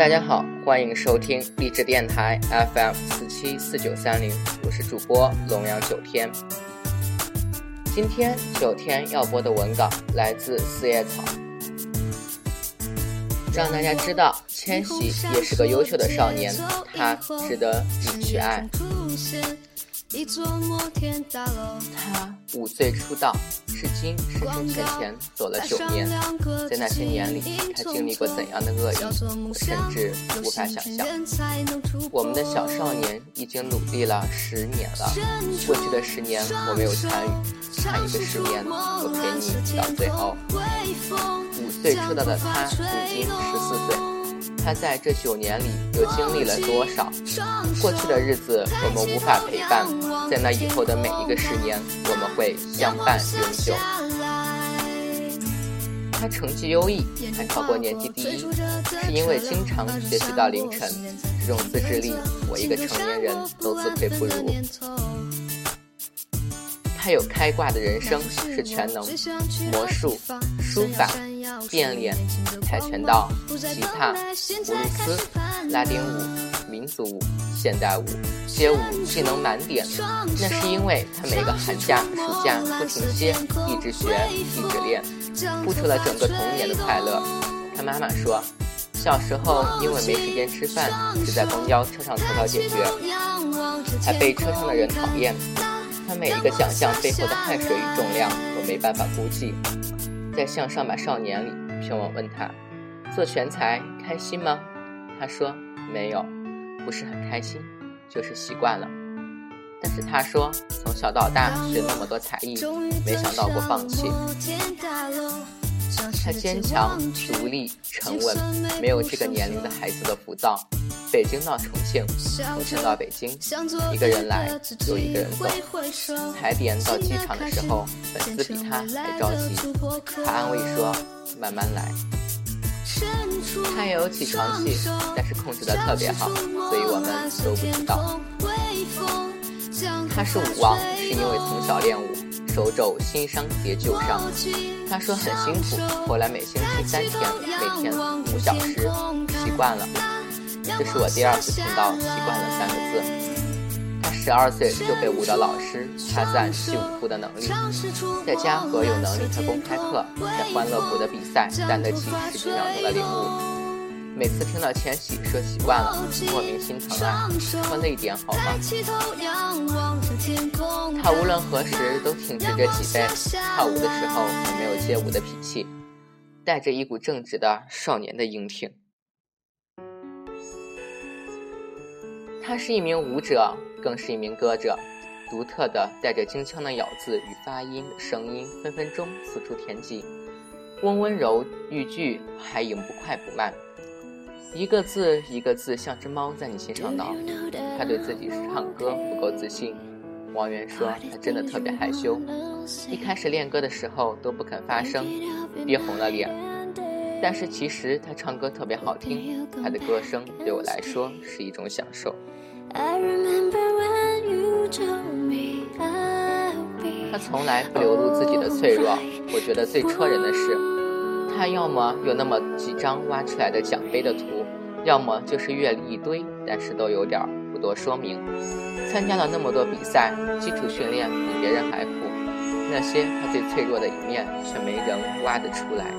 大家好，欢迎收听励志电台 FM 四七四九三零，我是主播龙阳九天。今天九天要播的文稿来自四叶草，让大家知道千玺也是个优秀的少年，他值得你去爱。他五岁出道，至今深深浅浅走了九年，在那些年里，他经历过怎样的恶意，我甚至无法想象。我们的小少年已经努力了十年了，过去的十年我没有参与，下一个十年我陪你到最后。五岁出道的他，如今十四岁。他在这九年里又经历了多少？过去的日子我们无法陪伴，在那以后的每一个十年，我们会相伴永久。他成绩优异，还考过年级第一，是因为经常学习到凌晨。这种自制力，我一个成年人都自愧不如。他有开挂的人生，是全能，魔术、书法。变脸、跆拳道、吉他、布鲁斯、拉丁舞、民族舞、现代舞、街舞技能满点。那是因为他每个寒假、暑假不停歇，一直学，一直练，付出了整个童年的快乐。他妈妈说，小时候因为没时间吃饭，只在公交车上偷偷解决，还被车上的人讨厌。他每一个奖项背后的汗水与重量，都没办法估计。在《向上吧少年》里，评委问他：“做全才开心吗？”他说：“没有，不是很开心，就是习惯了。”但是他说：“从小到大学那么多才艺，没想到过放弃。”他坚强、独立、沉稳，没有这个年龄的孩子的浮躁。北京到重庆，重庆到北京，一个人来，又一个人走。踩点到机场的时候，粉丝比他还着急。他安慰说：“慢慢来。”他也有起床气，但是控制的特别好，所以我们都不知道。他是舞王，是因为从小练舞。手肘新伤叠旧伤，他说很辛苦，后来每星期三天，每天五小时，习惯了。这是我第二次听到“习惯了”三个字。他十二岁就被舞蹈老师夸赞习舞步的能力，在家和有能力开公开课，在欢乐谷的比赛担得起十几秒钟的领舞。每次听到千玺说习惯了，莫名心疼啊！说那点好吗？他无论何时都挺直着脊背，跳舞的时候也没有街舞的脾气，带着一股正直的少年的英挺。他是一名舞者，更是一名歌者，独特的带着京腔的咬字与发音声音，分分钟四出天际，温温柔欲拒，还影不快不慢。一个字一个字像只猫在你心上挠。他对自己唱歌不够自信。王源说他真的特别害羞，一开始练歌的时候都不肯发声，憋红了脸。但是其实他唱歌特别好听，他的歌声对我来说是一种享受。他从来不流露自己的脆弱。我觉得最戳人的是，他要么有那么几张挖出来的奖杯的图。要么就是阅历一堆，但是都有点不多说明。参加了那么多比赛，基础训练比别人还苦，那些他最脆弱的一面却没人挖得出来。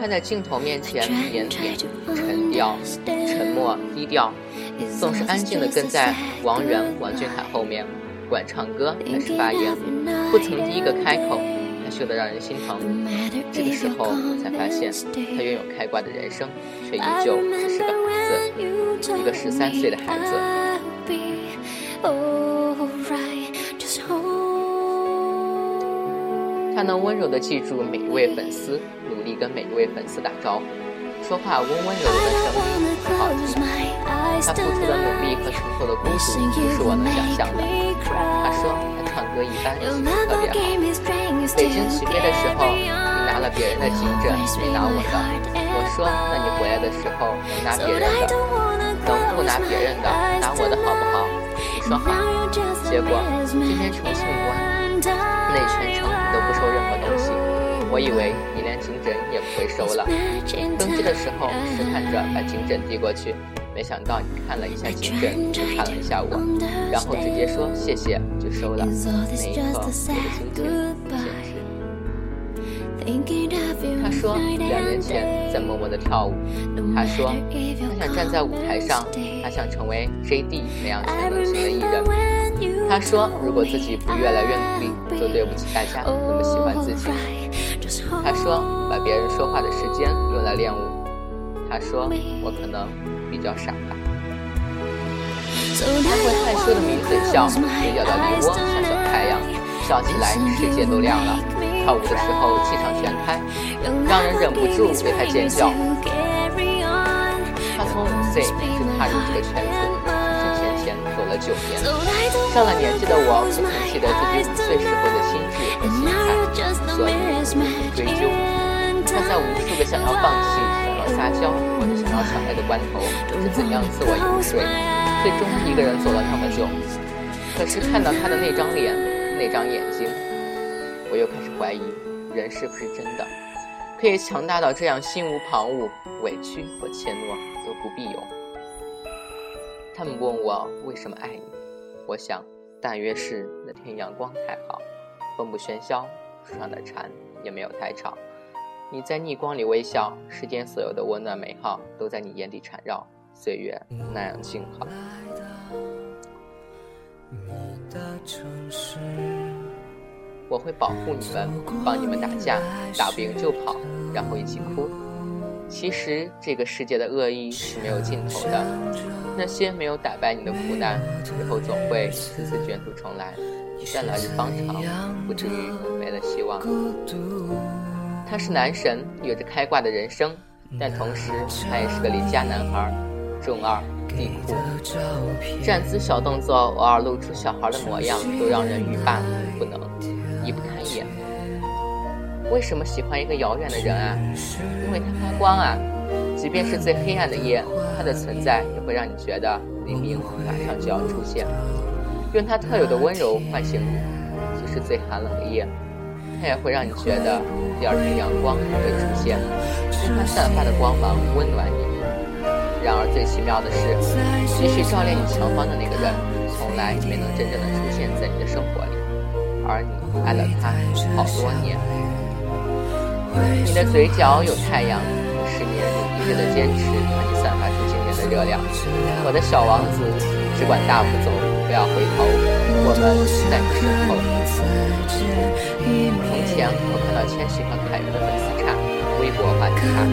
他在镜头面前腼腆、沉掉、沉默、低调，总是安静地跟在王源、王俊凯后面。管唱歌还是发言，不曾第一个开口，害羞得让人心疼。这个时候我才发现，他拥有开挂的人生，却依旧只是个孩子，一个十三岁的孩子。他能温柔地记住每一位粉丝，努力跟每一位粉丝打招呼，说话温温柔柔的声音很好听。他付出的努力和承受的孤独，不是我能想象的。他说他唱歌一般，特别好。北京起飞的时候，你拿了别人的急诊，没拿我的。我说，那你回来的时候能拿别人的，能不拿别人的，拿我的好不好？你说好。结果今天重庆关，那全程你都不收任何东西。我以为你连颈枕也不会收了。登机的时候试探着把颈枕递过去，没想到你看了一下颈枕，又看了一下我，然后直接说谢谢就收了。那一刻，我的心情简直……他说两年前在默默的跳舞。他说他想站在舞台上，他想成为 J.D 那样全能型的艺人。他说如果自己不越来越努力，就对不起大家那么喜欢自己。他说把别人说话的时间用来练舞。他说我可能比较傻吧。他会害羞的抿嘴笑，嘴角的梨窝像小太阳，笑起来世界都亮了。跳舞的时候气场全开，让人忍不住为他尖叫。他从五岁就踏入这个圈子，生前前走了九年。上了年纪的我，不曾记得自己五岁时候的心智和心态，所以不追究。他在无数个想要放弃、想要撒娇或者想要抢爱的关头，是怎样自我游说，最终一个人走了那么久。可是看到他的那张脸，那张眼睛。我又开始怀疑，人是不是真的可以强大到这样，心无旁骛，委屈或怯懦都不必有。他们问我为什么爱你，我想大约是那天阳光太好，风不喧嚣，树上的蝉也没有太吵。你在逆光里微笑，世间所有的温暖美好都在你眼底缠绕，岁月那样静好。我会保护你们，帮你们打架，打不赢就跑，然后一起哭。其实这个世界的恶意是没有尽头的，那些没有打败你的苦难，日后总会次次卷土重来。但来日方长，不至于没了希望。他是男神，有着开挂的人生，但同时他也是个邻家男孩，中二、地酷，站姿小动作偶尔露出小孩的模样，都让人欲罢不能。为什么喜欢一个遥远的人啊？因为他发光啊！即便是最黑暗的夜，他的存在也会让你觉得黎明马上就要出现。用他特有的温柔唤醒你，即使最寒冷的夜，他也会让你觉得第二天阳光还会出现。用他散发的光芒温暖你。然而最奇妙的是，即使照亮你前方的那个人，从来没能真正的出现在你的生活里。而你爱了他好多年，你的嘴角有太阳，十年如一日的坚持让你散发出惊人的热量。我的小王子，只管大步走，不要回头，我们在你身后。从前我看到千玺和凯源的粉丝差，微博话题差，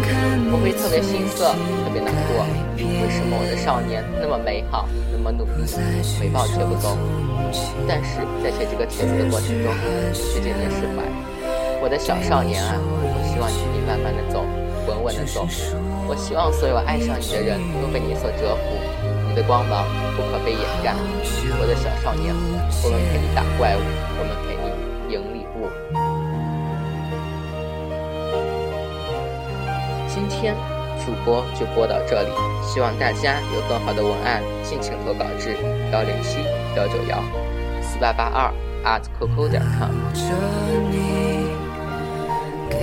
我会特别心塞，特别难过。为什么我的少年那么美好，那么努力，回报却不够？但是在写这个帖子的过程中，却渐渐释怀。我的小少年啊，希望你慢慢的走，稳稳的走。我希望所有爱上你的人都被你所折服，你的光芒不可被掩盖。我的小少年，我们陪你打怪物，我们陪你赢礼物。今天主播就播到这里，希望大家有更好的文案，尽情投稿至幺零七幺九幺。四八八二 at qq 点 com。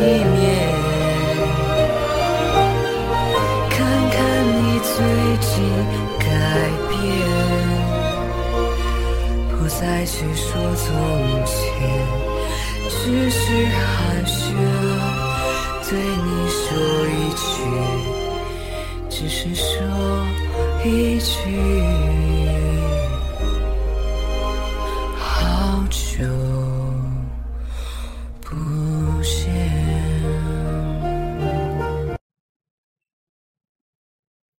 一面。看看你最近改变，不再去说从前，只是寒暄，对你。说一句，只是说一句。